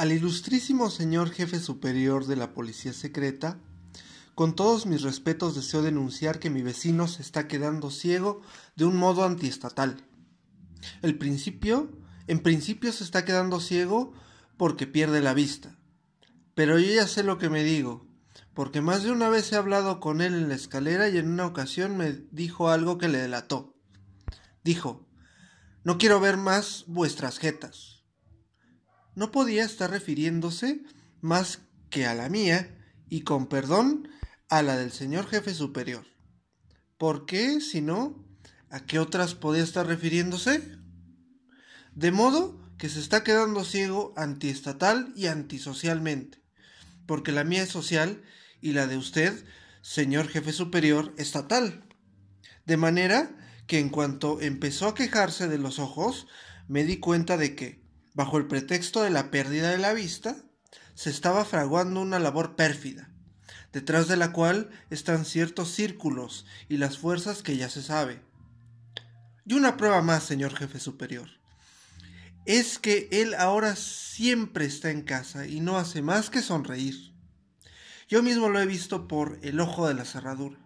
Al ilustrísimo señor jefe superior de la policía secreta, con todos mis respetos deseo denunciar que mi vecino se está quedando ciego de un modo antiestatal. El principio, en principio se está quedando ciego porque pierde la vista. Pero yo ya sé lo que me digo, porque más de una vez he hablado con él en la escalera y en una ocasión me dijo algo que le delató. Dijo, no quiero ver más vuestras jetas no podía estar refiriéndose más que a la mía y con perdón a la del señor jefe superior. ¿Por qué, si no, a qué otras podía estar refiriéndose? De modo que se está quedando ciego antiestatal y antisocialmente, porque la mía es social y la de usted, señor jefe superior, estatal. De manera que en cuanto empezó a quejarse de los ojos, me di cuenta de que, bajo el pretexto de la pérdida de la vista, se estaba fraguando una labor pérfida, detrás de la cual están ciertos círculos y las fuerzas que ya se sabe. Y una prueba más, señor jefe superior. Es que él ahora siempre está en casa y no hace más que sonreír. Yo mismo lo he visto por el ojo de la cerradura.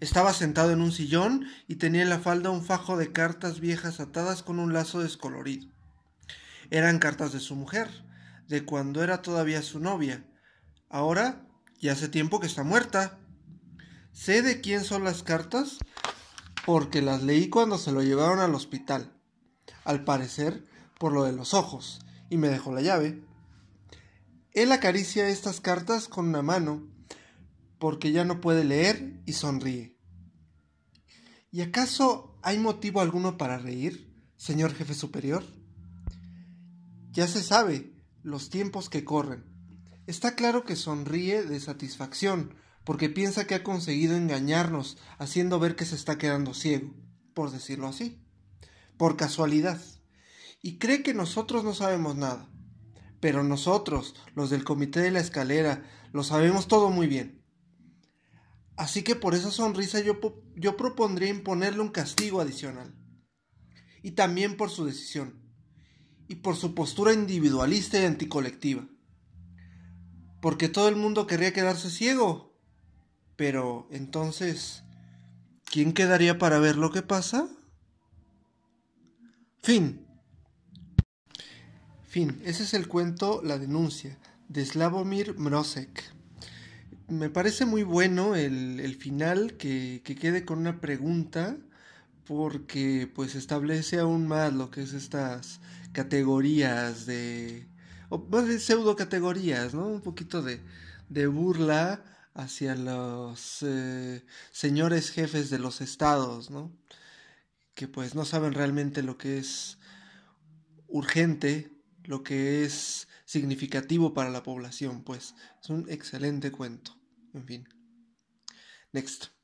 Estaba sentado en un sillón y tenía en la falda un fajo de cartas viejas atadas con un lazo descolorido. Eran cartas de su mujer, de cuando era todavía su novia. Ahora ya hace tiempo que está muerta. Sé de quién son las cartas porque las leí cuando se lo llevaron al hospital. Al parecer, por lo de los ojos, y me dejó la llave. Él acaricia estas cartas con una mano, porque ya no puede leer y sonríe. ¿Y acaso hay motivo alguno para reír, señor jefe superior? Ya se sabe los tiempos que corren. Está claro que sonríe de satisfacción, porque piensa que ha conseguido engañarnos, haciendo ver que se está quedando ciego, por decirlo así, por casualidad. Y cree que nosotros no sabemos nada. Pero nosotros, los del comité de la escalera, lo sabemos todo muy bien. Así que por esa sonrisa yo, yo propondría imponerle un castigo adicional. Y también por su decisión y por su postura individualista y anticolectiva. Porque todo el mundo querría quedarse ciego. Pero entonces, ¿quién quedaría para ver lo que pasa? Fin. Fin. Ese es el cuento La denuncia de Slavomir Mrosek. Me parece muy bueno el, final que, que quede con una pregunta porque pues establece aún más lo que es estas categorías de, más bien pseudo categorías, ¿no? Un poquito de, de burla hacia los eh, señores jefes de los estados, ¿no? Que pues no saben realmente lo que es urgente, lo que es significativo para la población, pues es un excelente cuento. En fin. Next.